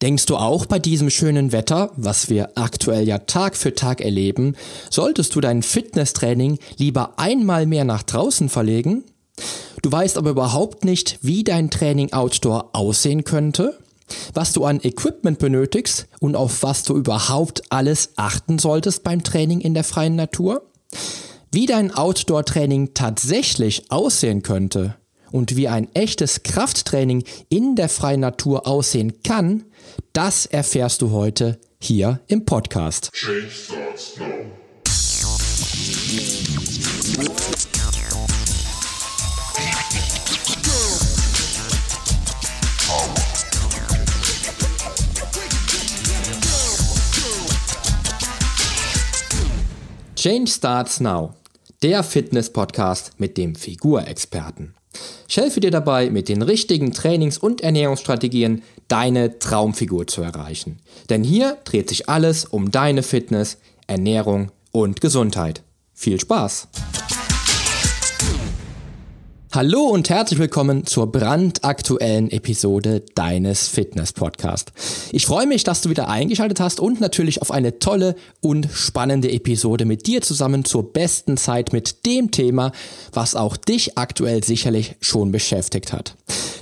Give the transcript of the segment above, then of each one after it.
Denkst du auch bei diesem schönen Wetter, was wir aktuell ja Tag für Tag erleben, solltest du dein Fitnesstraining lieber einmal mehr nach draußen verlegen? Du weißt aber überhaupt nicht, wie dein Training outdoor aussehen könnte? Was du an Equipment benötigst und auf was du überhaupt alles achten solltest beim Training in der freien Natur? Wie dein Outdoor-Training tatsächlich aussehen könnte und wie ein echtes Krafttraining in der freien Natur aussehen kann, das erfährst du heute hier im Podcast. Change starts now. Der Fitness-Podcast mit dem Figurexperten. Ich helfe dir dabei, mit den richtigen Trainings- und Ernährungsstrategien deine Traumfigur zu erreichen. Denn hier dreht sich alles um deine Fitness, Ernährung und Gesundheit. Viel Spaß! Hallo und herzlich willkommen zur brandaktuellen Episode deines Fitness Podcast. Ich freue mich, dass du wieder eingeschaltet hast und natürlich auf eine tolle und spannende Episode mit dir zusammen zur besten Zeit mit dem Thema, was auch dich aktuell sicherlich schon beschäftigt hat.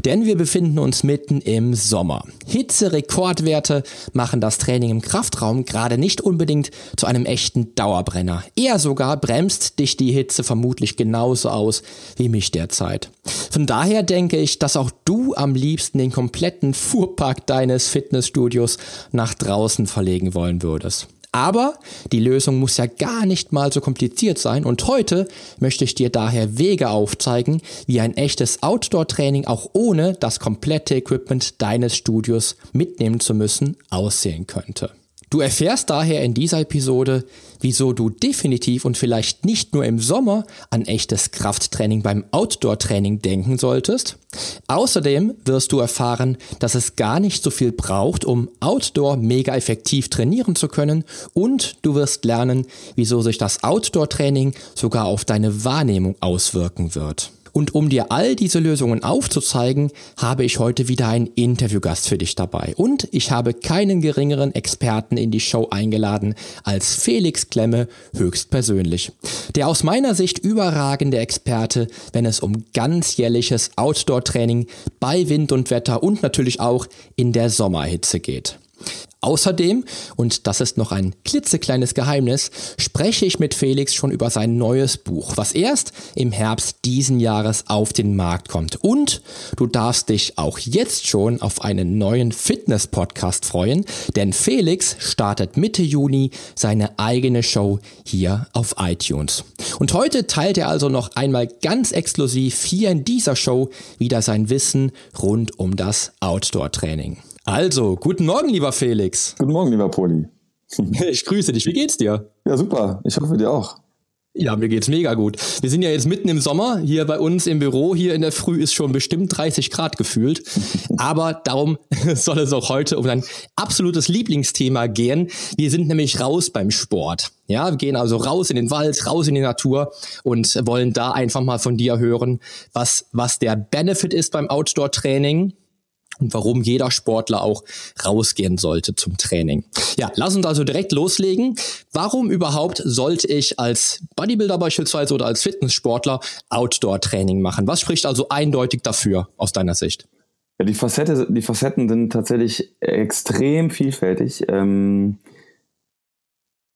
Denn wir befinden uns mitten im Sommer. Hitze-Rekordwerte machen das Training im Kraftraum gerade nicht unbedingt zu einem echten Dauerbrenner. Eher sogar bremst dich die Hitze vermutlich genauso aus wie mich derzeit. Von daher denke ich, dass auch du am liebsten den kompletten Fuhrpark deines Fitnessstudios nach draußen verlegen wollen würdest. Aber die Lösung muss ja gar nicht mal so kompliziert sein und heute möchte ich dir daher Wege aufzeigen, wie ein echtes Outdoor-Training auch ohne das komplette Equipment deines Studios mitnehmen zu müssen aussehen könnte. Du erfährst daher in dieser Episode, wieso du definitiv und vielleicht nicht nur im Sommer an echtes Krafttraining beim Outdoor-Training denken solltest. Außerdem wirst du erfahren, dass es gar nicht so viel braucht, um Outdoor mega effektiv trainieren zu können und du wirst lernen, wieso sich das Outdoor-Training sogar auf deine Wahrnehmung auswirken wird. Und um dir all diese Lösungen aufzuzeigen, habe ich heute wieder einen Interviewgast für dich dabei. Und ich habe keinen geringeren Experten in die Show eingeladen als Felix Klemme höchstpersönlich. Der aus meiner Sicht überragende Experte, wenn es um ganzjährliches Outdoor-Training bei Wind und Wetter und natürlich auch in der Sommerhitze geht. Außerdem, und das ist noch ein klitzekleines Geheimnis, spreche ich mit Felix schon über sein neues Buch, was erst im Herbst diesen Jahres auf den Markt kommt. Und du darfst dich auch jetzt schon auf einen neuen Fitness-Podcast freuen, denn Felix startet Mitte Juni seine eigene Show hier auf iTunes. Und heute teilt er also noch einmal ganz exklusiv hier in dieser Show wieder sein Wissen rund um das Outdoor-Training. Also, guten Morgen, lieber Felix. Guten Morgen, lieber Poli. Ich grüße dich. Wie geht's dir? Ja, super. Ich hoffe dir auch. Ja, mir geht's mega gut. Wir sind ja jetzt mitten im Sommer. Hier bei uns im Büro, hier in der Früh ist schon bestimmt 30 Grad gefühlt. Aber darum soll es auch heute um ein absolutes Lieblingsthema gehen. Wir sind nämlich raus beim Sport. Ja, wir gehen also raus in den Wald, raus in die Natur und wollen da einfach mal von dir hören, was, was der Benefit ist beim Outdoor-Training und warum jeder Sportler auch rausgehen sollte zum Training. Ja, lass uns also direkt loslegen. Warum überhaupt sollte ich als Bodybuilder beispielsweise oder als Fitnesssportler Outdoor-Training machen? Was spricht also eindeutig dafür aus deiner Sicht? Ja, die, Facette, die Facetten sind tatsächlich extrem vielfältig. Ähm,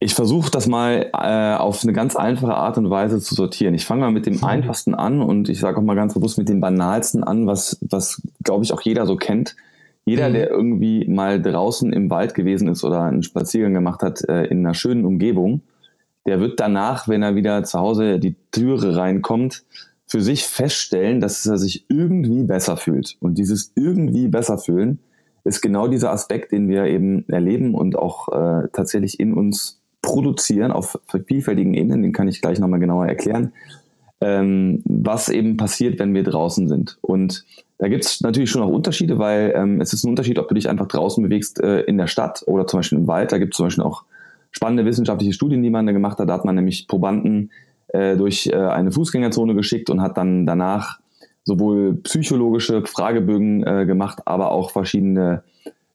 ich versuche das mal äh, auf eine ganz einfache Art und Weise zu sortieren. Ich fange mal mit dem mhm. einfachsten an und ich sage auch mal ganz bewusst mit dem banalsten an, was, was glaube ich auch jeder so kennt. Jeder, mhm. der irgendwie mal draußen im Wald gewesen ist oder einen Spaziergang gemacht hat äh, in einer schönen Umgebung, der wird danach, wenn er wieder zu Hause die Türe reinkommt, für sich feststellen, dass er sich irgendwie besser fühlt. Und dieses irgendwie besser fühlen ist genau dieser Aspekt, den wir eben erleben und auch äh, tatsächlich in uns produzieren auf vielfältigen Ebenen, den kann ich gleich nochmal genauer erklären, ähm, was eben passiert, wenn wir draußen sind. Und da gibt es natürlich schon auch Unterschiede, weil ähm, es ist ein Unterschied, ob du dich einfach draußen bewegst äh, in der Stadt oder zum Beispiel im Wald. Da gibt es zum Beispiel auch spannende wissenschaftliche Studien, die man da gemacht hat. Da hat man nämlich Probanden äh, durch äh, eine Fußgängerzone geschickt und hat dann danach sowohl psychologische Fragebögen äh, gemacht, aber auch verschiedene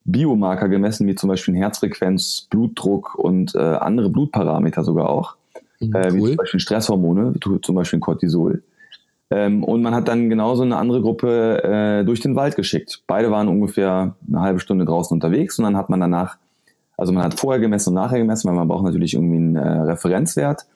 Biomarker gemessen, wie zum Beispiel Herzfrequenz, Blutdruck und äh, andere Blutparameter sogar auch, mhm, äh, wie zum Beispiel Stresshormone, zum Beispiel Cortisol. Ähm, und man hat dann genauso eine andere Gruppe äh, durch den Wald geschickt. Beide waren ungefähr eine halbe Stunde draußen unterwegs und dann hat man danach, also man hat vorher gemessen und nachher gemessen, weil man braucht natürlich irgendwie einen äh, Referenzwert.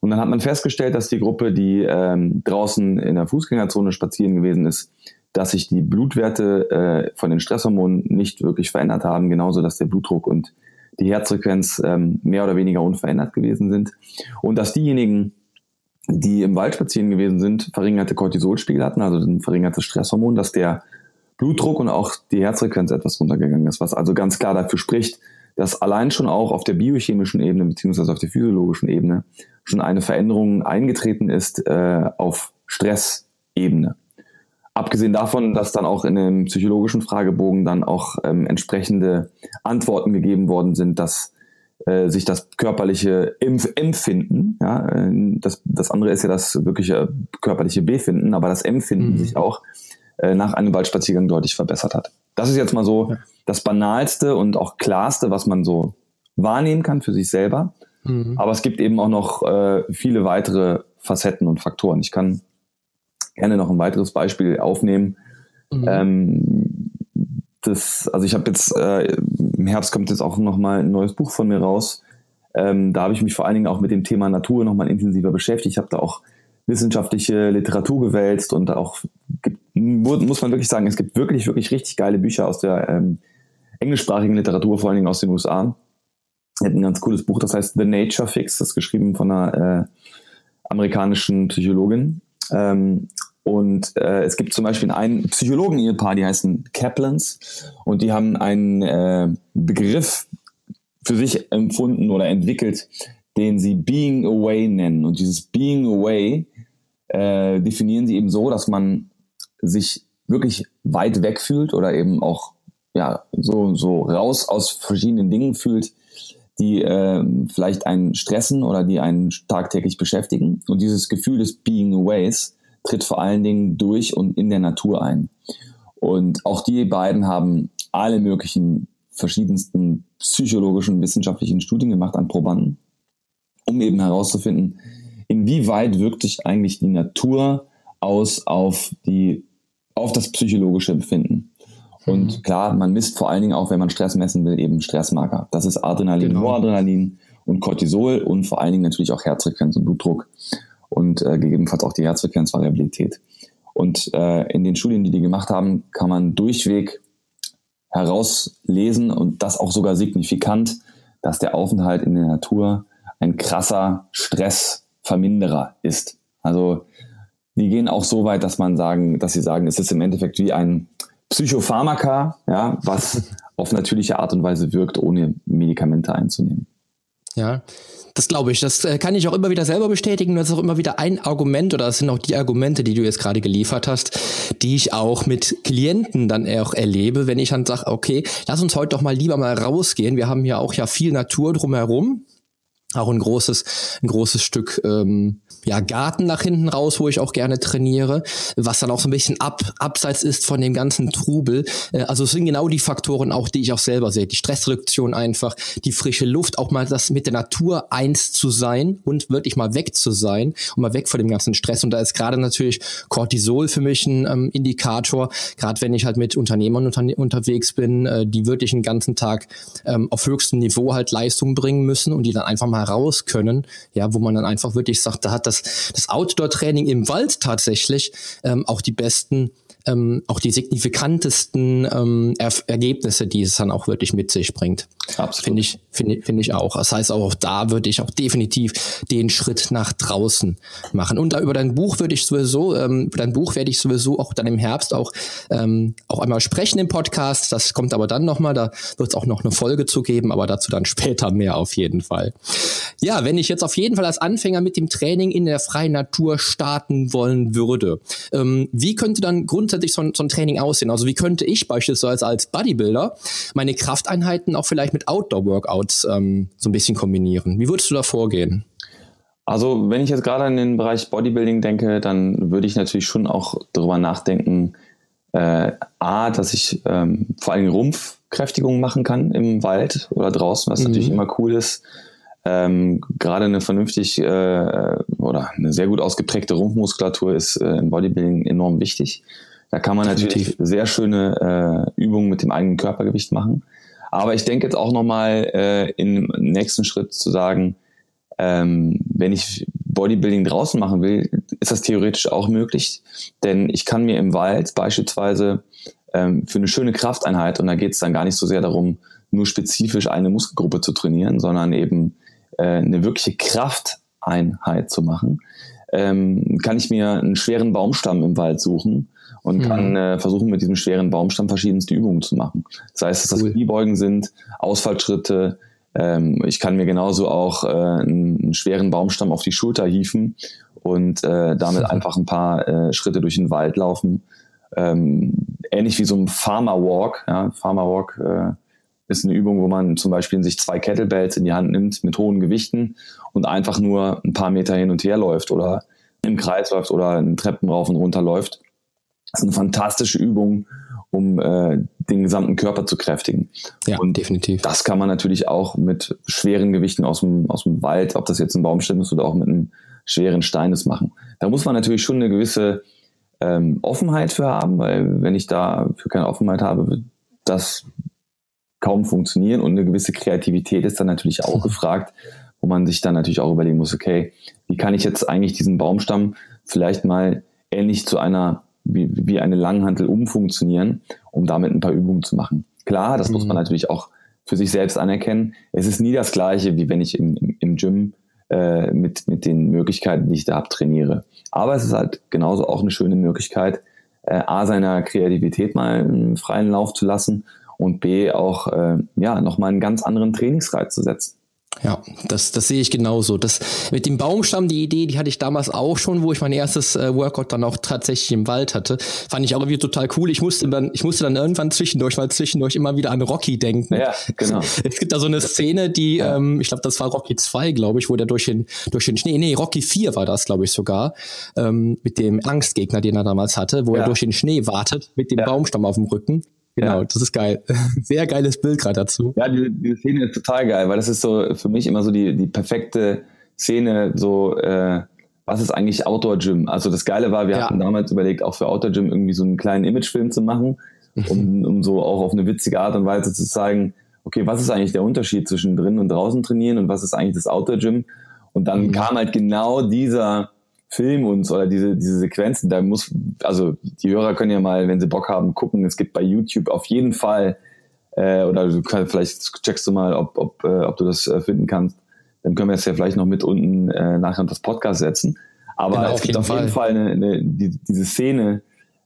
Und dann hat man festgestellt, dass die Gruppe, die ähm, draußen in der Fußgängerzone spazieren gewesen ist, dass sich die Blutwerte äh, von den Stresshormonen nicht wirklich verändert haben, genauso dass der Blutdruck und die Herzfrequenz ähm, mehr oder weniger unverändert gewesen sind. Und dass diejenigen, die im Wald spazieren gewesen sind, verringerte Cortisolspiegel hatten, also ein verringertes Stresshormon, dass der Blutdruck und auch die Herzfrequenz etwas runtergegangen ist, was also ganz klar dafür spricht, dass allein schon auch auf der biochemischen Ebene beziehungsweise auf der physiologischen Ebene schon eine Veränderung eingetreten ist äh, auf Stressebene. Abgesehen davon, dass dann auch in dem psychologischen Fragebogen dann auch ähm, entsprechende Antworten gegeben worden sind, dass äh, sich das körperliche Impf Empfinden, ja, äh, das, das andere ist ja das wirkliche körperliche Befinden, aber das Empfinden mhm. sich auch äh, nach einem Waldspaziergang deutlich verbessert hat. Das ist jetzt mal so ja. das Banalste und auch Klarste, was man so wahrnehmen kann für sich selber. Mhm. Aber es gibt eben auch noch äh, viele weitere Facetten und Faktoren. Ich kann gerne noch ein weiteres Beispiel aufnehmen. Mhm. Ähm, das, also ich habe jetzt äh, im Herbst kommt jetzt auch noch mal ein neues Buch von mir raus. Ähm, da habe ich mich vor allen Dingen auch mit dem Thema Natur noch mal intensiver beschäftigt. Ich habe da auch wissenschaftliche Literatur gewälzt und auch gibt, muss man wirklich sagen, es gibt wirklich wirklich richtig geile Bücher aus der ähm, englischsprachigen Literatur, vor allen Dingen aus den USA. Er hat ein ganz cooles Buch, das heißt The Nature Fix, das ist geschrieben von einer äh, amerikanischen Psychologin. Ähm, und äh, es gibt zum Beispiel einen Psychologen-Ehepaar, die heißen Kaplans und die haben einen äh, Begriff für sich empfunden oder entwickelt, den sie Being Away nennen. Und dieses Being Away äh, definieren sie eben so, dass man sich wirklich weit weg fühlt oder eben auch ja so so raus aus verschiedenen Dingen fühlt, die äh, vielleicht einen stressen oder die einen tagtäglich beschäftigen. Und dieses Gefühl des Being Aways tritt vor allen Dingen durch und in der Natur ein. Und auch die beiden haben alle möglichen verschiedensten psychologischen, wissenschaftlichen Studien gemacht an Probanden, um eben herauszufinden, inwieweit wirkt sich eigentlich die Natur aus auf die, auf das psychologische Befinden. Und mhm. klar, man misst vor allen Dingen auch, wenn man Stress messen will, eben Stressmarker. Das ist Adrenalin, genau. Noradrenalin und Cortisol und vor allen Dingen natürlich auch Herzfrequenz und Blutdruck und äh, gegebenenfalls auch die Herzfrequenzvariabilität. Und äh, in den Studien, die die gemacht haben, kann man durchweg herauslesen und das auch sogar signifikant, dass der Aufenthalt in der Natur ein krasser Stressverminderer ist. Also die gehen auch so weit, dass man sagen, dass sie sagen, es ist im Endeffekt wie ein Psychopharmaka, ja, was auf natürliche Art und Weise wirkt, ohne Medikamente einzunehmen. Ja, das glaube ich. Das äh, kann ich auch immer wieder selber bestätigen. Das ist auch immer wieder ein Argument oder das sind auch die Argumente, die du jetzt gerade geliefert hast, die ich auch mit Klienten dann auch erlebe, wenn ich dann sage, okay, lass uns heute doch mal lieber mal rausgehen. Wir haben ja auch ja viel Natur drumherum auch ein großes, ein großes Stück ähm, ja, Garten nach hinten raus, wo ich auch gerne trainiere, was dann auch so ein bisschen ab, abseits ist von dem ganzen Trubel. Äh, also es sind genau die Faktoren auch, die ich auch selber sehe. Die Stressreduktion einfach, die frische Luft, auch mal das mit der Natur eins zu sein und wirklich mal weg zu sein und mal weg von dem ganzen Stress. Und da ist gerade natürlich Cortisol für mich ein ähm, Indikator, gerade wenn ich halt mit Unternehmern unter, unterwegs bin, äh, die wirklich den ganzen Tag ähm, auf höchstem Niveau halt Leistung bringen müssen und die dann einfach mal raus können, ja, wo man dann einfach wirklich sagt, da hat das, das Outdoor-Training im Wald tatsächlich ähm, auch die besten ähm, auch die signifikantesten ähm, er Ergebnisse, die es dann auch wirklich mit sich bringt. Absolut. Finde ich, finde finde ich auch. Das heißt, auch da würde ich auch definitiv den Schritt nach draußen machen. Und da über dein Buch würde ich sowieso, ähm, über dein Buch werde ich sowieso auch dann im Herbst auch, ähm, auch einmal sprechen im Podcast. Das kommt aber dann nochmal, da wird es auch noch eine Folge zu geben, aber dazu dann später mehr auf jeden Fall. Ja, wenn ich jetzt auf jeden Fall als Anfänger mit dem Training in der freien Natur starten wollen würde, ähm, wie könnte dann grundsätzlich grundsätzlich so ein, so ein Training aussehen? Also wie könnte ich beispielsweise als Bodybuilder meine Krafteinheiten auch vielleicht mit Outdoor-Workouts ähm, so ein bisschen kombinieren? Wie würdest du da vorgehen? Also wenn ich jetzt gerade an den Bereich Bodybuilding denke, dann würde ich natürlich schon auch darüber nachdenken, äh, A, dass ich ähm, vor allem Rumpf Kraftkräftigung machen kann im Wald oder draußen, was mhm. natürlich immer cool ist. Ähm, Gerade eine vernünftig äh, oder eine sehr gut ausgeprägte Rumpfmuskulatur ist äh, im Bodybuilding enorm wichtig. Da kann man Definitiv. natürlich sehr schöne äh, Übungen mit dem eigenen Körpergewicht machen. Aber ich denke jetzt auch nochmal äh, im nächsten Schritt zu sagen, ähm, wenn ich Bodybuilding draußen machen will, ist das theoretisch auch möglich. Denn ich kann mir im Wald beispielsweise ähm, für eine schöne Krafteinheit, und da geht es dann gar nicht so sehr darum, nur spezifisch eine Muskelgruppe zu trainieren, sondern eben äh, eine wirkliche Krafteinheit zu machen, ähm, kann ich mir einen schweren Baumstamm im Wald suchen und mhm. kann äh, versuchen, mit diesem schweren Baumstamm verschiedenste Übungen zu machen. Das heißt, dass das Kniebeugen sind, Ausfallschritte, ähm, ich kann mir genauso auch äh, einen, einen, schweren Baumstamm auf die Schulter hieven und äh, damit einfach ein paar äh, Schritte durch den Wald laufen. Ähm, ähnlich wie so ein Farmer Walk. Ja? Farmer Walk äh, ist eine Übung, wo man zum Beispiel sich zwei Kettlebells in die Hand nimmt mit hohen Gewichten und einfach nur ein paar Meter hin und her läuft oder im Kreis läuft oder Treppen rauf und runter läuft. Das ist eine fantastische Übung, um äh, den gesamten Körper zu kräftigen. Ja, und definitiv. Das kann man natürlich auch mit schweren Gewichten aus dem, aus dem Wald, ob das jetzt ein Baumstamm ist oder auch mit einem schweren Steines machen. Da muss man natürlich schon eine gewisse ähm, Offenheit für haben, weil wenn ich da für keine Offenheit habe, wird das kaum funktionieren und eine gewisse Kreativität ist dann natürlich auch gefragt, wo man sich dann natürlich auch überlegen muss, okay, wie kann ich jetzt eigentlich diesen Baumstamm vielleicht mal ähnlich zu einer wie, wie eine Langhantel umfunktionieren, um damit ein paar Übungen zu machen. Klar, das mhm. muss man mhm. natürlich auch für sich selbst anerkennen. Es ist nie das Gleiche, wie wenn ich im, im, im Gym äh, mit, mit den Möglichkeiten, die ich da habe, trainiere. Aber es ist halt genauso auch eine schöne Möglichkeit, äh, A, seiner Kreativität mal einen freien Lauf zu lassen und B, auch äh, ja, nochmal einen ganz anderen Trainingsreiz zu setzen. Ja, das, das sehe ich genauso. Das mit dem Baumstamm, die Idee, die hatte ich damals auch schon, wo ich mein erstes äh, Workout dann auch tatsächlich im Wald hatte. Fand ich auch irgendwie total cool. Ich musste dann, ich musste dann irgendwann zwischendurch, weil zwischendurch immer wieder an Rocky denken. Ja, genau. Es gibt da so eine Szene, die, ja. ähm, ich glaube, das war Rocky 2, glaube ich, wo der durch den, durch den Schnee, nee, Rocky 4 war das, glaube ich, sogar, ähm, mit dem Angstgegner, den er damals hatte, wo ja. er durch den Schnee wartet, mit dem ja. Baumstamm auf dem Rücken. Genau, ja. das ist geil. Sehr geiles Bild gerade dazu. Ja, die, die Szene ist total geil, weil das ist so für mich immer so die, die perfekte Szene, so äh, was ist eigentlich Outdoor Gym? Also das Geile war, wir ja. hatten damals überlegt, auch für Outdoor Gym irgendwie so einen kleinen Imagefilm zu machen, um, um so auch auf eine witzige Art und Weise zu zeigen, okay, was ist eigentlich der Unterschied zwischen drinnen und draußen trainieren und was ist eigentlich das Outdoor Gym? Und dann mhm. kam halt genau dieser Film uns oder diese, diese Sequenzen, da muss, also die Hörer können ja mal, wenn sie Bock haben, gucken. Es gibt bei YouTube auf jeden Fall, äh, oder du kannst, vielleicht checkst du mal, ob, ob, äh, ob du das äh, finden kannst. Dann können wir es ja vielleicht noch mit unten äh, nachher unter das Podcast setzen. Aber genau, es gibt auf jeden Fall eine, eine, die, diese Szene,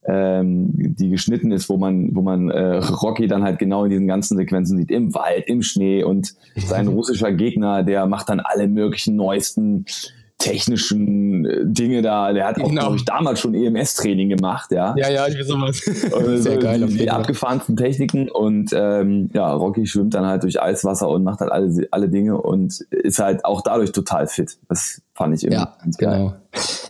ähm, die geschnitten ist, wo man, wo man äh, Rocky dann halt genau in diesen ganzen Sequenzen sieht, im Wald, im Schnee und sein russischer Gegner, der macht dann alle möglichen neuesten technischen äh, Dinge da. Der hat auch, genau. glaube ich, damals schon EMS-Training gemacht, ja. Ja, ja, ich weiß sowas. Sehr geil. Die, die abgefahrensten Techniken und ähm, ja, Rocky schwimmt dann halt durch Eiswasser und macht halt alle, alle Dinge und ist halt auch dadurch total fit. Das fand ich immer ja, ganz geil. Genau.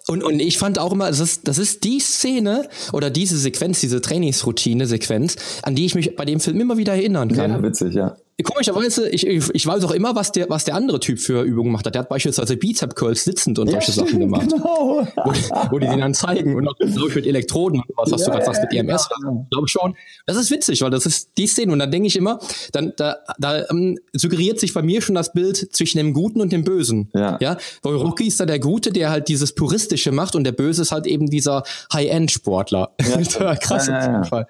Und, und ich fand auch immer, das ist, das ist die Szene oder diese Sequenz, diese Trainingsroutine-Sequenz, an die ich mich bei dem Film immer wieder erinnern kann. Ja, witzig, ja. Komischerweise, ich, ich weiß auch immer, was der, was der andere Typ für Übungen macht. Der hat beispielsweise Bizep Curls sitzend und solche ja, Sachen gemacht. Genau. Wo, wo, die den dann zeigen und auch glaube mit Elektroden und was, was ja, du gerade sagst mit EMS. Ja. Glaube schon. Das ist witzig, weil das ist die Szene. Und dann denke ich immer, dann, da, da ähm, suggeriert sich bei mir schon das Bild zwischen dem Guten und dem Bösen. Ja. ja? Weil Rocky ist da der Gute, der halt dieses Puristische macht und der Böse ist halt eben dieser High-End-Sportler. Ja. Krass ja, ja, Fall.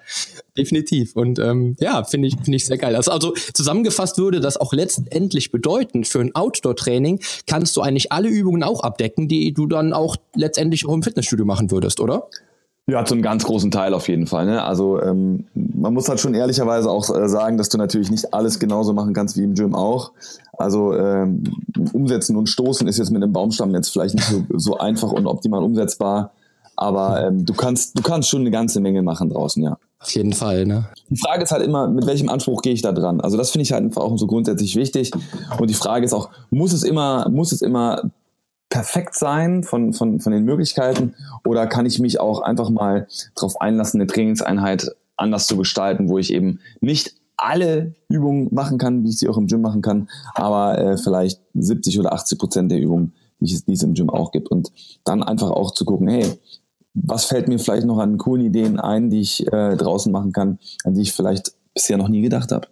Definitiv. Und ähm, ja, finde ich, finde ich sehr geil. Also, also zusammengefasst würde das auch letztendlich bedeuten, für ein Outdoor-Training kannst du eigentlich alle Übungen auch abdecken, die du dann auch letztendlich auch im Fitnessstudio machen würdest, oder? Ja, zu einem ganz großen Teil auf jeden Fall. Ne? Also ähm, man muss halt schon ehrlicherweise auch äh, sagen, dass du natürlich nicht alles genauso machen kannst wie im Gym auch. Also ähm, umsetzen und stoßen ist jetzt mit einem Baumstamm jetzt vielleicht nicht so, so einfach und optimal umsetzbar. Aber ähm, du kannst, du kannst schon eine ganze Menge machen draußen, ja. Auf jeden Fall, ne? Die Frage ist halt immer, mit welchem Anspruch gehe ich da dran? Also das finde ich halt einfach auch so grundsätzlich wichtig. Und die Frage ist auch, muss es immer, muss es immer perfekt sein von, von, von den Möglichkeiten oder kann ich mich auch einfach mal darauf einlassen, eine Trainingseinheit anders zu gestalten, wo ich eben nicht alle Übungen machen kann, wie ich sie auch im Gym machen kann, aber äh, vielleicht 70 oder 80 Prozent der Übungen, die es, die es im Gym auch gibt. Und dann einfach auch zu gucken, hey, was fällt mir vielleicht noch an coolen Ideen ein, die ich äh, draußen machen kann, an die ich vielleicht bisher noch nie gedacht habe.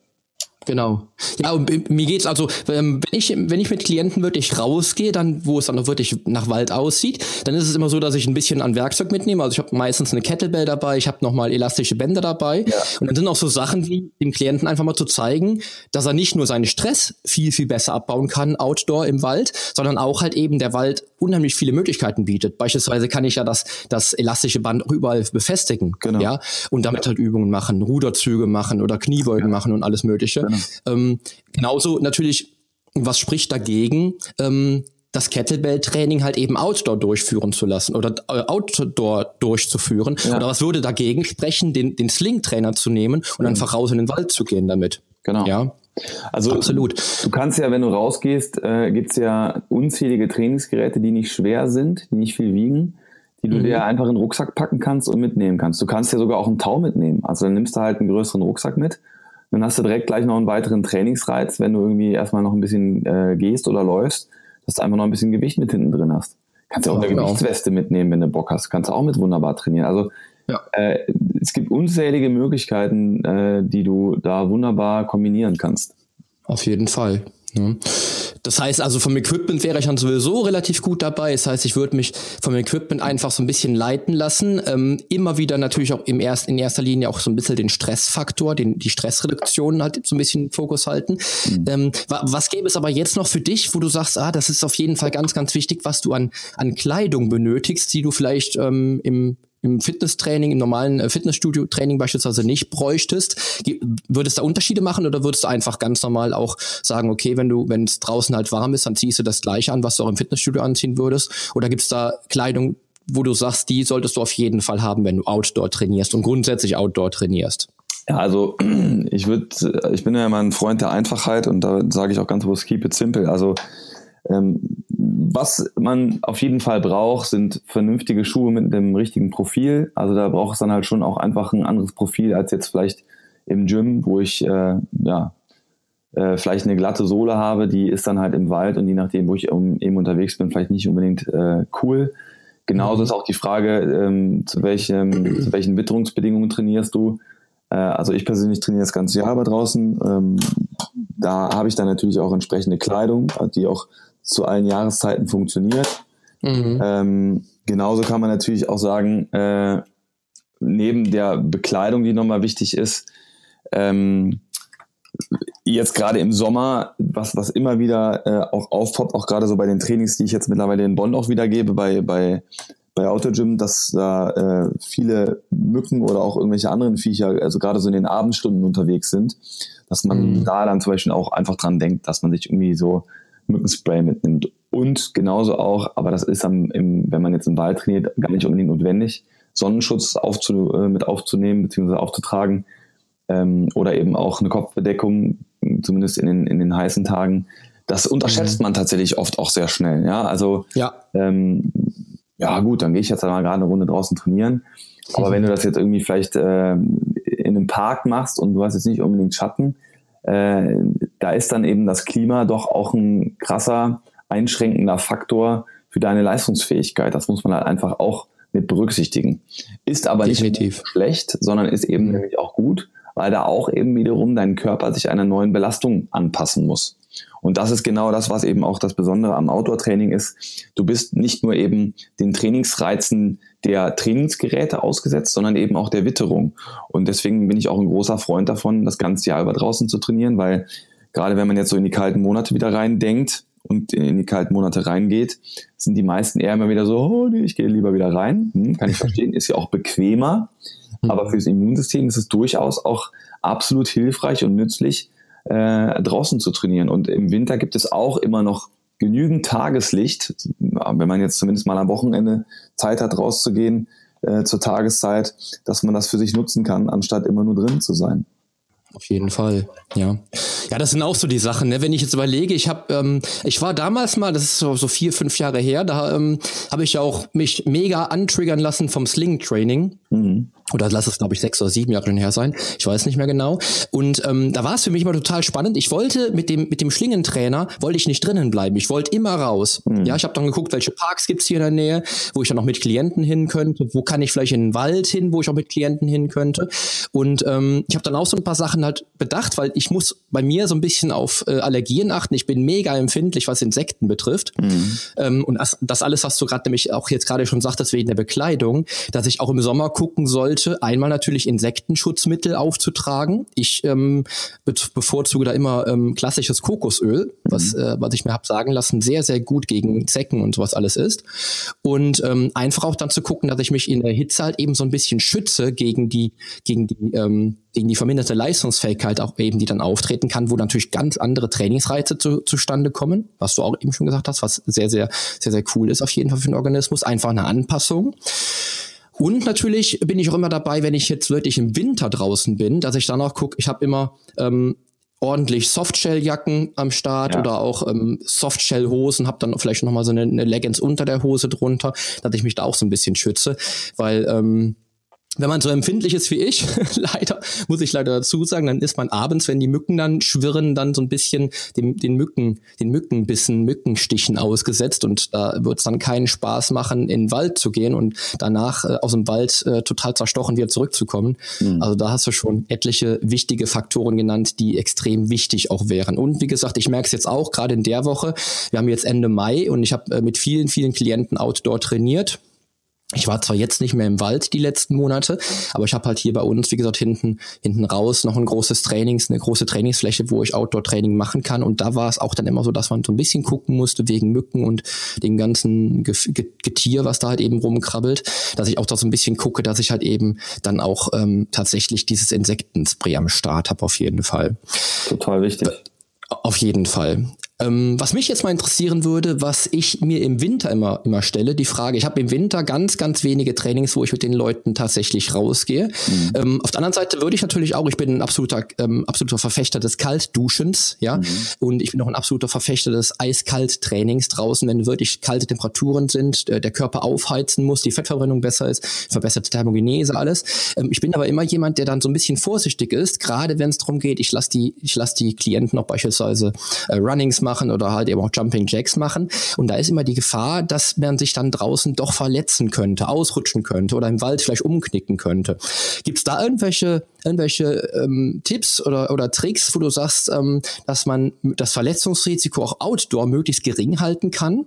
Genau. Ja, und mir geht's also, ähm, wenn ich, wenn ich mit Klienten wirklich rausgehe, dann, wo es dann auch wirklich nach Wald aussieht, dann ist es immer so, dass ich ein bisschen an Werkzeug mitnehme. Also ich habe meistens eine Kettlebell dabei, ich habe nochmal elastische Bänder dabei. Ja. Und dann sind auch so Sachen wie dem Klienten einfach mal zu zeigen, dass er nicht nur seinen Stress viel, viel besser abbauen kann, outdoor im Wald, sondern auch halt eben der Wald unheimlich viele Möglichkeiten bietet. Beispielsweise kann ich ja das, das elastische Band auch überall befestigen. Genau. Ja. Und damit halt Übungen machen, Ruderzüge machen oder Kniebeugen ja. machen und alles Mögliche. Genau. Ähm, genauso natürlich, was spricht dagegen? Ähm, das Kettlebell-Training halt eben Outdoor durchführen zu lassen oder äh, Outdoor durchzuführen. Ja. Oder was würde dagegen sprechen, den, den Sling-Trainer zu nehmen und mhm. einfach raus in den Wald zu gehen damit? Genau. Ja. Also Absolut. Du kannst ja, wenn du rausgehst, äh, gibt es ja unzählige Trainingsgeräte, die nicht schwer sind, die nicht viel wiegen, die du mhm. dir einfach in den Rucksack packen kannst und mitnehmen kannst. Du kannst ja sogar auch einen Tau mitnehmen. Also dann nimmst du halt einen größeren Rucksack mit dann hast du direkt gleich noch einen weiteren Trainingsreiz, wenn du irgendwie erstmal noch ein bisschen äh, gehst oder läufst, dass du einfach noch ein bisschen Gewicht mit hinten drin hast. Kannst ja auch eine genau. Gewichtsweste mitnehmen, wenn du Bock hast. Kannst du auch mit wunderbar trainieren. Also ja. äh, es gibt unzählige Möglichkeiten, äh, die du da wunderbar kombinieren kannst. Auf jeden Fall. Ja. Das heißt also, vom Equipment wäre ich dann sowieso relativ gut dabei. Das heißt, ich würde mich vom Equipment einfach so ein bisschen leiten lassen. Ähm, immer wieder natürlich auch im erst, in erster Linie auch so ein bisschen den Stressfaktor, den, die Stressreduktion halt so ein bisschen Fokus halten. Mhm. Ähm, was gäbe es aber jetzt noch für dich, wo du sagst, ah, das ist auf jeden Fall ganz, ganz wichtig, was du an, an Kleidung benötigst, die du vielleicht ähm, im, im Fitnesstraining, im normalen äh, Fitnessstudio-Training beispielsweise nicht bräuchtest, würdest du da Unterschiede machen oder würdest du einfach ganz normal auch sagen, okay, wenn du, wenn es draußen halt warm ist, dann ziehst du das gleiche an, was du auch im Fitnessstudio anziehen würdest? Oder gibt es da Kleidung, wo du sagst, die solltest du auf jeden Fall haben, wenn du Outdoor trainierst und grundsätzlich Outdoor trainierst? Ja, also ich würde, ich bin ja immer ein Freund der Einfachheit und da sage ich auch ganz bewusst, keep it simple. Also ähm, was man auf jeden Fall braucht, sind vernünftige Schuhe mit dem richtigen Profil. Also da braucht es dann halt schon auch einfach ein anderes Profil als jetzt vielleicht im Gym, wo ich äh, ja äh, vielleicht eine glatte Sohle habe, die ist dann halt im Wald und je nachdem, wo ich um, eben unterwegs bin, vielleicht nicht unbedingt äh, cool. Genauso mhm. ist auch die Frage, ähm, zu, welchem, zu welchen Witterungsbedingungen trainierst du. Äh, also ich persönlich trainiere das ganze Jahr aber draußen. Ähm, da habe ich dann natürlich auch entsprechende Kleidung, die auch zu allen Jahreszeiten funktioniert. Mhm. Ähm, genauso kann man natürlich auch sagen, äh, neben der Bekleidung, die nochmal wichtig ist, ähm, jetzt gerade im Sommer, was, was immer wieder äh, auch aufpoppt, auch gerade so bei den Trainings, die ich jetzt mittlerweile in Bonn auch wieder gebe, bei, bei, bei Autogym, dass da äh, viele Mücken oder auch irgendwelche anderen Viecher, also gerade so in den Abendstunden unterwegs sind, dass man mhm. da dann zum Beispiel auch einfach dran denkt, dass man sich irgendwie so Mückenspray mitnimmt. Und genauso auch, aber das ist am, im, wenn man jetzt im Wald trainiert, gar nicht unbedingt notwendig, Sonnenschutz aufzu, äh, mit aufzunehmen bzw. aufzutragen ähm, oder eben auch eine Kopfbedeckung, zumindest in den, in den heißen Tagen. Das unterschätzt mhm. man tatsächlich oft auch sehr schnell. Ja, also ja, ähm, ja gut, dann gehe ich jetzt mal gerade eine Runde draußen trainieren. Aber wenn du das jetzt irgendwie vielleicht äh, in einem Park machst und du hast jetzt nicht unbedingt Schatten, äh, da ist dann eben das Klima doch auch ein krasser einschränkender Faktor für deine Leistungsfähigkeit. Das muss man halt einfach auch mit berücksichtigen. Ist aber Definitiv. nicht schlecht, sondern ist eben mhm. nämlich auch gut, weil da auch eben wiederum dein Körper sich einer neuen Belastung anpassen muss. Und das ist genau das, was eben auch das Besondere am Outdoor-Training ist. Du bist nicht nur eben den Trainingsreizen der Trainingsgeräte ausgesetzt, sondern eben auch der Witterung. Und deswegen bin ich auch ein großer Freund davon, das ganze Jahr über draußen zu trainieren, weil gerade wenn man jetzt so in die kalten Monate wieder reindenkt und in die kalten Monate reingeht, sind die meisten eher immer wieder so, oh nee, ich gehe lieber wieder rein. Hm, kann ich verstehen, ist ja auch bequemer. Mhm. Aber fürs Immunsystem ist es durchaus auch absolut hilfreich und nützlich, äh, draußen zu trainieren. Und im Winter gibt es auch immer noch genügend Tageslicht, wenn man jetzt zumindest mal am Wochenende Zeit hat, rauszugehen äh, zur Tageszeit, dass man das für sich nutzen kann, anstatt immer nur drin zu sein. Auf jeden Fall, ja. Ja, das sind auch so die Sachen, ne? Wenn ich jetzt überlege, ich habe, ähm, ich war damals mal, das ist so, so vier, fünf Jahre her, da ähm, habe ich ja auch mich mega antriggern lassen vom Sling-Training. Mhm. Oder lass es, glaube ich, sechs oder sieben Jahre her sein. Ich weiß nicht mehr genau. Und ähm, da war es für mich immer total spannend. Ich wollte mit dem, mit dem Schlingentrainer, wollte ich nicht drinnen bleiben. Ich wollte immer raus. Mhm. Ja, ich habe dann geguckt, welche Parks gibt's hier in der Nähe, wo ich dann noch mit Klienten hin könnte. Wo kann ich vielleicht in den Wald hin, wo ich auch mit Klienten hin könnte. Und ähm, ich habe dann auch so ein paar Sachen halt bedacht, weil ich muss bei mir so ein bisschen auf äh, Allergien achten. Ich bin mega empfindlich, was Insekten betrifft. Mhm. Ähm, und das, das alles, was du gerade nämlich auch jetzt gerade schon sagtest, wegen der Bekleidung, dass ich auch im Sommer gucken sollte, einmal natürlich Insektenschutzmittel aufzutragen. Ich ähm, be bevorzuge da immer ähm, klassisches Kokosöl, was, mhm. äh, was ich mir habe sagen lassen, sehr, sehr gut gegen Zecken und sowas alles ist. Und ähm, einfach auch dann zu gucken, dass ich mich in der Hitze halt eben so ein bisschen schütze gegen die, gegen die ähm, gegen die verminderte Leistungsfähigkeit auch eben, die dann auftreten kann, wo natürlich ganz andere Trainingsreize zu, zustande kommen, was du auch eben schon gesagt hast, was sehr, sehr, sehr, sehr cool ist auf jeden Fall für den Organismus. Einfach eine Anpassung. Und natürlich bin ich auch immer dabei, wenn ich jetzt wirklich im Winter draußen bin, dass ich dann auch gucke, ich habe immer ähm, ordentlich Softshell-Jacken am Start ja. oder auch ähm, Softshell-Hosen, habe dann vielleicht noch mal so eine, eine Leggings unter der Hose drunter, dass ich mich da auch so ein bisschen schütze, weil ähm, wenn man so empfindlich ist wie ich, leider, muss ich leider dazu sagen, dann ist man abends, wenn die Mücken dann schwirren, dann so ein bisschen dem, den Mücken, den Mückenbissen, Mückenstichen ausgesetzt und da wird es dann keinen Spaß machen, in den Wald zu gehen und danach äh, aus dem Wald äh, total zerstochen wieder zurückzukommen. Mhm. Also da hast du schon etliche wichtige Faktoren genannt, die extrem wichtig auch wären. Und wie gesagt, ich merke es jetzt auch, gerade in der Woche, wir haben jetzt Ende Mai und ich habe äh, mit vielen, vielen Klienten Outdoor trainiert ich war zwar jetzt nicht mehr im Wald die letzten Monate, aber ich habe halt hier bei uns, wie gesagt, hinten, hinten raus noch ein großes Trainings, eine große Trainingsfläche, wo ich Outdoor-Training machen kann. Und da war es auch dann immer so, dass man so ein bisschen gucken musste wegen Mücken und dem ganzen Getier, was da halt eben rumkrabbelt, dass ich auch da so ein bisschen gucke, dass ich halt eben dann auch ähm, tatsächlich dieses Insektenspray am Start habe, auf jeden Fall. Total wichtig. Auf jeden Fall. Ähm, was mich jetzt mal interessieren würde, was ich mir im Winter immer, immer stelle, die Frage, ich habe im Winter ganz, ganz wenige Trainings, wo ich mit den Leuten tatsächlich rausgehe. Mhm. Ähm, auf der anderen Seite würde ich natürlich auch, ich bin ein absoluter, ähm, absoluter Verfechter des Kaltduschens, ja, mhm. und ich bin auch ein absoluter Verfechter des Eiskalt-Trainings draußen, wenn wirklich kalte Temperaturen sind, der, der Körper aufheizen muss, die Fettverbrennung besser ist, verbesserte Thermogenese, alles. Ähm, ich bin aber immer jemand, der dann so ein bisschen vorsichtig ist, gerade wenn es darum geht, ich lasse die, ich lasse die Klienten auch beispielsweise äh, Runnings machen, machen oder halt eben auch Jumping Jacks machen. Und da ist immer die Gefahr, dass man sich dann draußen doch verletzen könnte, ausrutschen könnte oder im Wald vielleicht umknicken könnte. Gibt es da irgendwelche, irgendwelche ähm, Tipps oder, oder Tricks, wo du sagst, ähm, dass man das Verletzungsrisiko auch outdoor möglichst gering halten kann?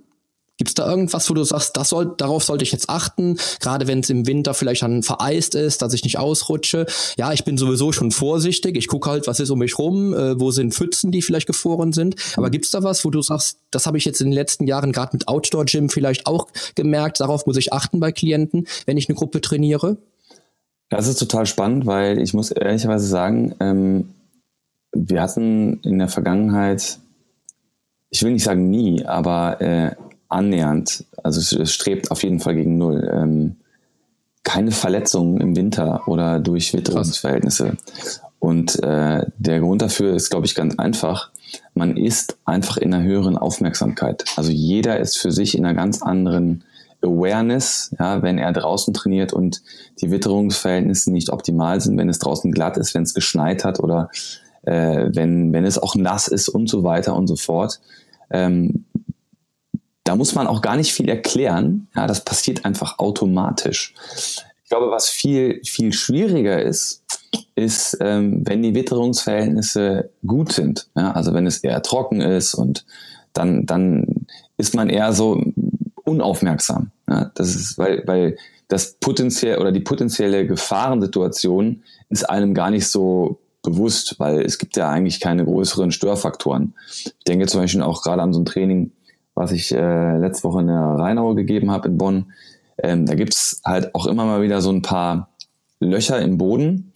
Gibt es da irgendwas, wo du sagst, das soll, darauf sollte ich jetzt achten, gerade wenn es im Winter vielleicht dann vereist ist, dass ich nicht ausrutsche? Ja, ich bin sowieso schon vorsichtig. Ich gucke halt, was ist um mich rum, äh, wo sind Pfützen, die vielleicht gefroren sind. Aber gibt es da was, wo du sagst, das habe ich jetzt in den letzten Jahren gerade mit Outdoor Gym vielleicht auch gemerkt, darauf muss ich achten bei Klienten, wenn ich eine Gruppe trainiere? Das ist total spannend, weil ich muss ehrlicherweise sagen, ähm, wir hatten in der Vergangenheit, ich will nicht sagen nie, aber äh, annähernd, also es, strebt auf jeden Fall gegen Null. Ähm, keine Verletzungen im Winter oder durch Witterungsverhältnisse. Und äh, der Grund dafür ist, glaube ich, ganz einfach. Man ist einfach in einer höheren Aufmerksamkeit. Also jeder ist für sich in einer ganz anderen Awareness, ja, wenn er draußen trainiert und die Witterungsverhältnisse nicht optimal sind, wenn es draußen glatt ist, wenn es geschneit hat oder äh, wenn, wenn es auch nass ist und so weiter und so fort. Ähm, da muss man auch gar nicht viel erklären. Ja, das passiert einfach automatisch. Ich glaube, was viel, viel schwieriger ist, ist, ähm, wenn die Witterungsverhältnisse gut sind. Ja, also wenn es eher trocken ist und dann, dann ist man eher so unaufmerksam. Ja, das ist, weil, weil das potenziell oder die potenzielle Gefahrensituation ist einem gar nicht so bewusst, weil es gibt ja eigentlich keine größeren Störfaktoren. Ich denke zum Beispiel auch gerade an so ein Training, was ich äh, letzte Woche in der Rheinau gegeben habe in Bonn. Ähm, da gibt's halt auch immer mal wieder so ein paar Löcher im Boden.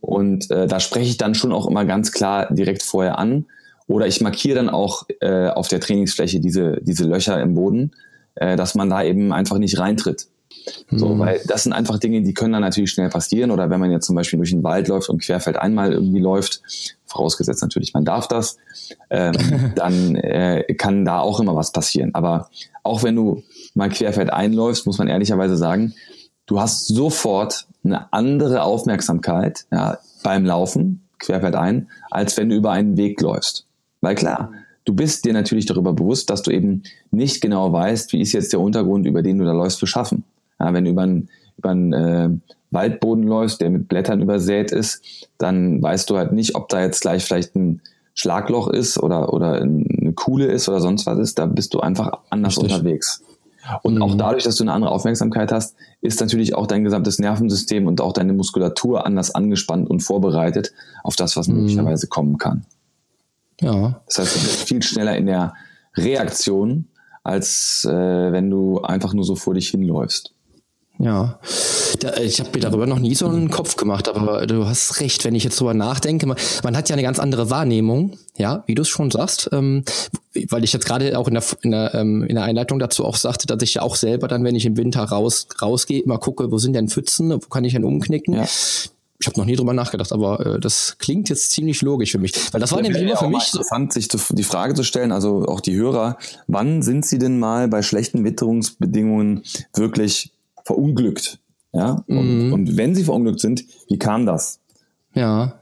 Und äh, da spreche ich dann schon auch immer ganz klar direkt vorher an. Oder ich markiere dann auch äh, auf der Trainingsfläche diese, diese Löcher im Boden, äh, dass man da eben einfach nicht reintritt. So, mhm. weil das sind einfach Dinge, die können dann natürlich schnell passieren. Oder wenn man jetzt zum Beispiel durch den Wald läuft und querfeld einmal irgendwie läuft, vorausgesetzt natürlich, man darf das, ähm, dann äh, kann da auch immer was passieren. Aber auch wenn du mal querfeld einläufst, muss man ehrlicherweise sagen, du hast sofort eine andere Aufmerksamkeit ja, beim Laufen, querfeld ein, als wenn du über einen Weg läufst. Weil klar, du bist dir natürlich darüber bewusst, dass du eben nicht genau weißt, wie ist jetzt der Untergrund, über den du da läufst, beschaffen. Ja, wenn du über einen, über einen äh, Waldboden läufst, der mit Blättern übersät ist, dann weißt du halt nicht, ob da jetzt gleich vielleicht ein Schlagloch ist oder, oder eine Kuhle ist oder sonst was ist. Da bist du einfach anders Richtig. unterwegs. Und mhm. auch dadurch, dass du eine andere Aufmerksamkeit hast, ist natürlich auch dein gesamtes Nervensystem und auch deine Muskulatur anders angespannt und vorbereitet auf das, was mhm. möglicherweise kommen kann. Ja. Das heißt, du bist viel schneller in der Reaktion, als äh, wenn du einfach nur so vor dich hinläufst. Ja, da, ich habe mir darüber noch nie so einen Kopf gemacht, aber du hast recht, wenn ich jetzt drüber nachdenke, man, man hat ja eine ganz andere Wahrnehmung, ja, wie du es schon sagst, ähm, weil ich jetzt gerade auch in der, in, der, ähm, in der Einleitung dazu auch sagte, dass ich ja auch selber dann, wenn ich im Winter raus rausgehe, mal gucke, wo sind denn Pfützen, wo kann ich denn umknicken. Ja. Ich habe noch nie drüber nachgedacht, aber äh, das klingt jetzt ziemlich logisch für mich. Weil das war ja, nämlich immer für mich interessant, sich zu, die Frage zu stellen, also auch die Hörer, wann sind sie denn mal bei schlechten Witterungsbedingungen wirklich verunglückt. Ja, und, mhm. und wenn sie verunglückt sind, wie kam das? Ja.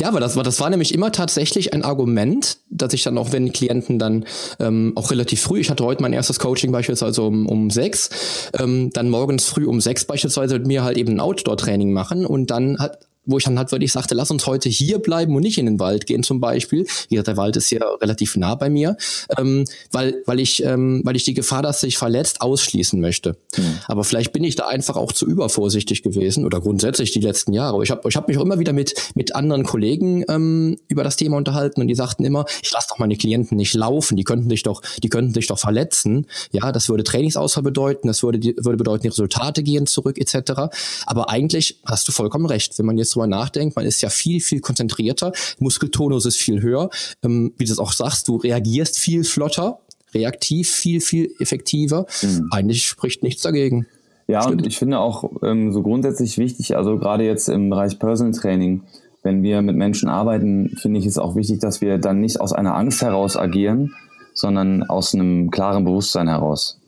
Ja, aber das war, das war nämlich immer tatsächlich ein Argument, dass ich dann auch, wenn Klienten dann ähm, auch relativ früh, ich hatte heute mein erstes Coaching beispielsweise um, um sechs, ähm, dann morgens früh um sechs beispielsweise mit mir halt eben ein Outdoor-Training machen und dann hat wo ich dann halt wirklich sagte, lass uns heute hier bleiben und nicht in den Wald gehen zum Beispiel. Wie gesagt, der Wald ist ja relativ nah bei mir, ähm, weil, weil, ich, ähm, weil ich die Gefahr, dass sich verletzt, ausschließen möchte. Mhm. Aber vielleicht bin ich da einfach auch zu übervorsichtig gewesen oder grundsätzlich die letzten Jahre. Aber ich habe ich hab mich auch immer wieder mit, mit anderen Kollegen ähm, über das Thema unterhalten und die sagten immer, ich lasse doch meine Klienten nicht laufen, die könnten sich doch, die könnten sich doch verletzen. Ja, das würde Trainingsausfall bedeuten, das würde, würde bedeuten, die Resultate gehen zurück etc. Aber eigentlich hast du vollkommen recht, wenn man jetzt drüber nachdenkt, man ist ja viel, viel konzentrierter, Muskeltonus ist viel höher. Ähm, wie du es auch sagst, du reagierst viel flotter, reaktiv viel, viel effektiver. Mhm. Eigentlich spricht nichts dagegen. Ja, Stimmt. und ich finde auch ähm, so grundsätzlich wichtig, also gerade jetzt im Bereich Personal Training, wenn wir mit Menschen arbeiten, finde ich es auch wichtig, dass wir dann nicht aus einer Angst heraus agieren, sondern aus einem klaren Bewusstsein heraus.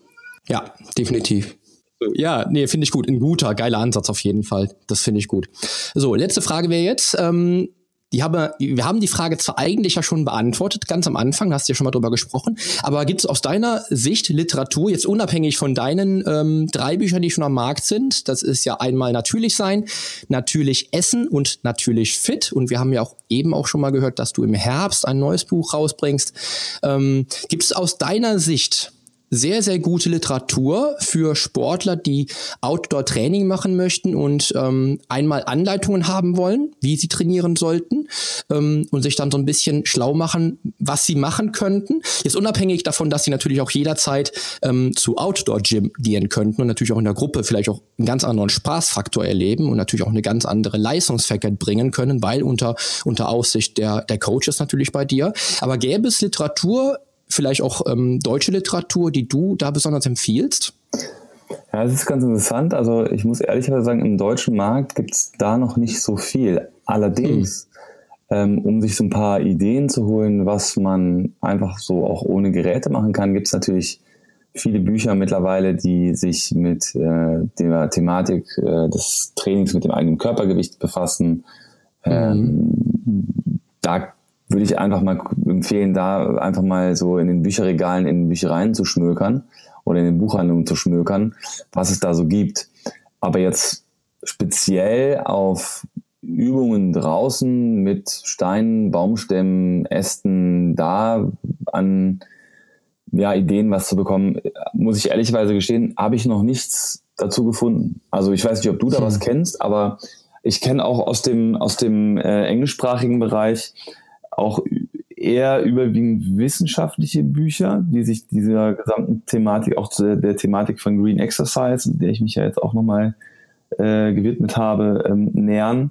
Ja, definitiv. Ja, nee, finde ich gut. Ein guter, geiler Ansatz auf jeden Fall. Das finde ich gut. So, letzte Frage wäre jetzt, ähm, die haben, wir haben die Frage zwar eigentlich ja schon beantwortet, ganz am Anfang, hast du ja schon mal drüber gesprochen, aber gibt es aus deiner Sicht Literatur, jetzt unabhängig von deinen ähm, drei Büchern, die schon am Markt sind, das ist ja einmal natürlich sein, natürlich essen und natürlich fit und wir haben ja auch eben auch schon mal gehört, dass du im Herbst ein neues Buch rausbringst. Ähm, gibt es aus deiner Sicht sehr, sehr gute Literatur für Sportler, die Outdoor-Training machen möchten und ähm, einmal Anleitungen haben wollen, wie sie trainieren sollten ähm, und sich dann so ein bisschen schlau machen, was sie machen könnten. Jetzt unabhängig davon, dass sie natürlich auch jederzeit ähm, zu Outdoor-Gym gehen könnten und natürlich auch in der Gruppe vielleicht auch einen ganz anderen Spaßfaktor erleben und natürlich auch eine ganz andere Leistungsfähigkeit bringen können, weil unter, unter Aussicht der, der Coaches natürlich bei dir. Aber gäbe es Literatur vielleicht auch ähm, deutsche Literatur, die du da besonders empfiehlst? Ja, es ist ganz interessant. Also ich muss ehrlicherweise sagen, im deutschen Markt gibt es da noch nicht so viel. Allerdings, hm. ähm, um sich so ein paar Ideen zu holen, was man einfach so auch ohne Geräte machen kann, gibt es natürlich viele Bücher mittlerweile, die sich mit äh, der Thematik äh, des Trainings mit dem eigenen Körpergewicht befassen. Mhm. Ähm, da würde ich einfach mal empfehlen, da einfach mal so in den Bücherregalen, in den Büchereien zu schmökern oder in den Buchhandlungen zu schmökern, was es da so gibt. Aber jetzt speziell auf Übungen draußen mit Steinen, Baumstämmen, Ästen, da an ja, Ideen was zu bekommen, muss ich ehrlicherweise gestehen, habe ich noch nichts dazu gefunden. Also ich weiß nicht, ob du da hm. was kennst, aber ich kenne auch aus dem, aus dem äh, englischsprachigen Bereich auch eher überwiegend wissenschaftliche Bücher, die sich dieser gesamten Thematik, auch der, der Thematik von Green Exercise, mit der ich mich ja jetzt auch nochmal äh, gewidmet habe, ähm, nähern.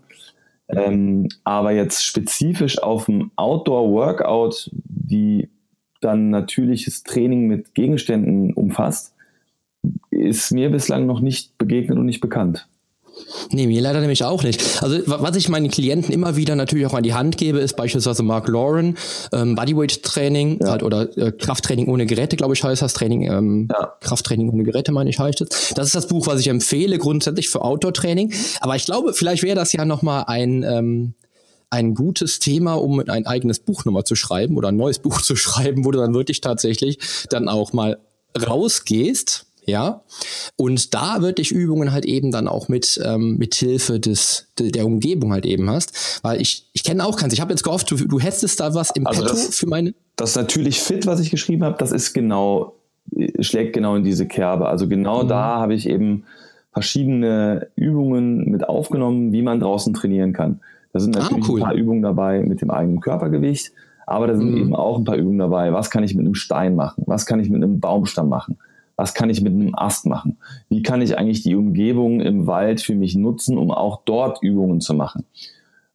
Ähm, aber jetzt spezifisch auf ein Outdoor-Workout, die dann natürliches Training mit Gegenständen umfasst, ist mir bislang noch nicht begegnet und nicht bekannt. Nee, mir leider nämlich auch nicht. Also was ich meinen Klienten immer wieder natürlich auch an die Hand gebe, ist beispielsweise Mark Lauren, ähm, Bodyweight-Training ja. halt, oder äh, Krafttraining ohne Geräte, glaube ich, heißt das. Training, ähm, ja. Krafttraining ohne Geräte, meine ich, heißt es. Das ist das Buch, was ich empfehle grundsätzlich für Outdoor-Training. Aber ich glaube, vielleicht wäre das ja nochmal ein, ähm, ein gutes Thema, um ein eigenes Buch nochmal zu schreiben oder ein neues Buch zu schreiben, wo du dann wirklich tatsächlich dann auch mal rausgehst ja. Und da wirklich Übungen halt eben dann auch mit, ähm, mit Hilfe des, der Umgebung halt eben hast. Weil ich, ich kenne auch keins. Ich habe jetzt gehofft, du, du hättest da was im also Petto das, für meine. Das natürlich fit, was ich geschrieben habe, das ist genau, schlägt genau in diese Kerbe. Also genau mhm. da habe ich eben verschiedene Übungen mit aufgenommen, wie man draußen trainieren kann. Da sind ah, natürlich ah, cool. ein paar Übungen dabei mit dem eigenen Körpergewicht, aber da sind mhm. eben auch ein paar Übungen dabei. Was kann ich mit einem Stein machen? Was kann ich mit einem Baumstamm machen? Was kann ich mit einem Ast machen? Wie kann ich eigentlich die Umgebung im Wald für mich nutzen, um auch dort Übungen zu machen?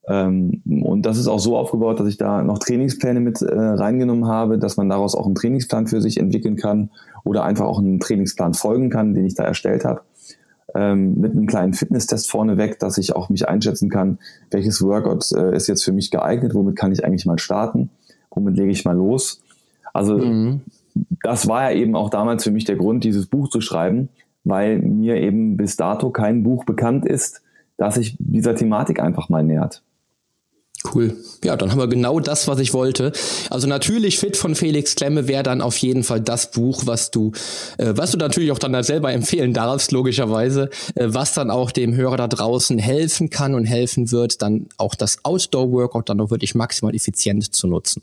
Ähm, und das ist auch so aufgebaut, dass ich da noch Trainingspläne mit äh, reingenommen habe, dass man daraus auch einen Trainingsplan für sich entwickeln kann oder einfach auch einen Trainingsplan folgen kann, den ich da erstellt habe. Ähm, mit einem kleinen Fitnesstest vorneweg, dass ich auch mich einschätzen kann, welches Workout äh, ist jetzt für mich geeignet, womit kann ich eigentlich mal starten, womit lege ich mal los. Also mhm das war ja eben auch damals für mich der Grund, dieses Buch zu schreiben, weil mir eben bis dato kein Buch bekannt ist, das sich dieser Thematik einfach mal nähert. Cool. Ja, dann haben wir genau das, was ich wollte. Also natürlich Fit von Felix Klemme wäre dann auf jeden Fall das Buch, was du, äh, was du natürlich auch dann selber empfehlen darfst, logischerweise, äh, was dann auch dem Hörer da draußen helfen kann und helfen wird, dann auch das Outdoor-Workout dann auch wirklich maximal effizient zu nutzen.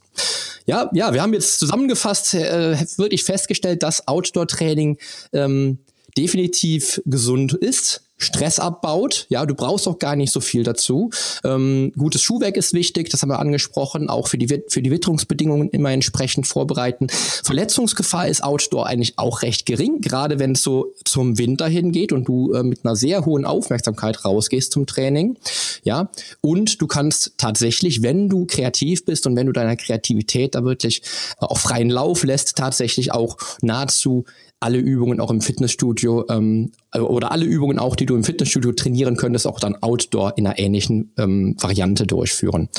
Ja, ja, wir haben jetzt zusammengefasst, äh, wirklich festgestellt, dass Outdoor-Training ähm, definitiv gesund ist Stress abbaut. Ja, du brauchst auch gar nicht so viel dazu. Ähm, gutes Schuhwerk ist wichtig, das haben wir angesprochen. Auch für die, für die Witterungsbedingungen immer entsprechend vorbereiten. Verletzungsgefahr ist Outdoor eigentlich auch recht gering, gerade wenn es so zum Winter hingeht und du äh, mit einer sehr hohen Aufmerksamkeit rausgehst zum Training. Ja, und du kannst tatsächlich, wenn du kreativ bist und wenn du deiner Kreativität da wirklich auch freien Lauf lässt, tatsächlich auch nahezu alle Übungen auch im Fitnessstudio ähm, oder alle Übungen auch, die du im Fitnessstudio trainieren könntest, auch dann outdoor in einer ähnlichen ähm, Variante durchführen.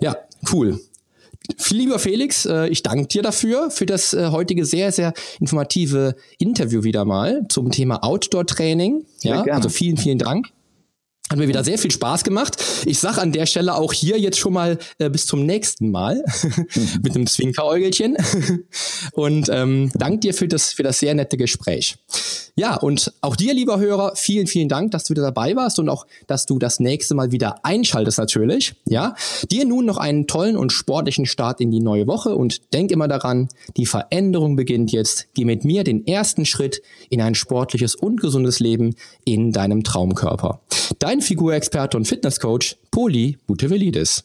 Ja, cool. Lieber Felix, äh, ich danke dir dafür, für das äh, heutige sehr, sehr informative Interview wieder mal zum Thema Outdoor-Training. Ja, also vielen, vielen Dank. Hat mir wieder sehr viel Spaß gemacht. Ich sag an der Stelle auch hier jetzt schon mal äh, bis zum nächsten Mal mit einem Zwinkeräugelchen. und ähm, dank dir für das, für das sehr nette Gespräch. Ja, und auch dir, lieber Hörer, vielen, vielen Dank, dass du wieder dabei warst und auch, dass du das nächste Mal wieder einschaltest natürlich. Ja, dir nun noch einen tollen und sportlichen Start in die neue Woche und denk immer daran, die Veränderung beginnt jetzt. Geh mit mir den ersten Schritt in ein sportliches und gesundes Leben in deinem Traumkörper. Dein Figurexperte und Fitnesscoach Poli Butevelidis.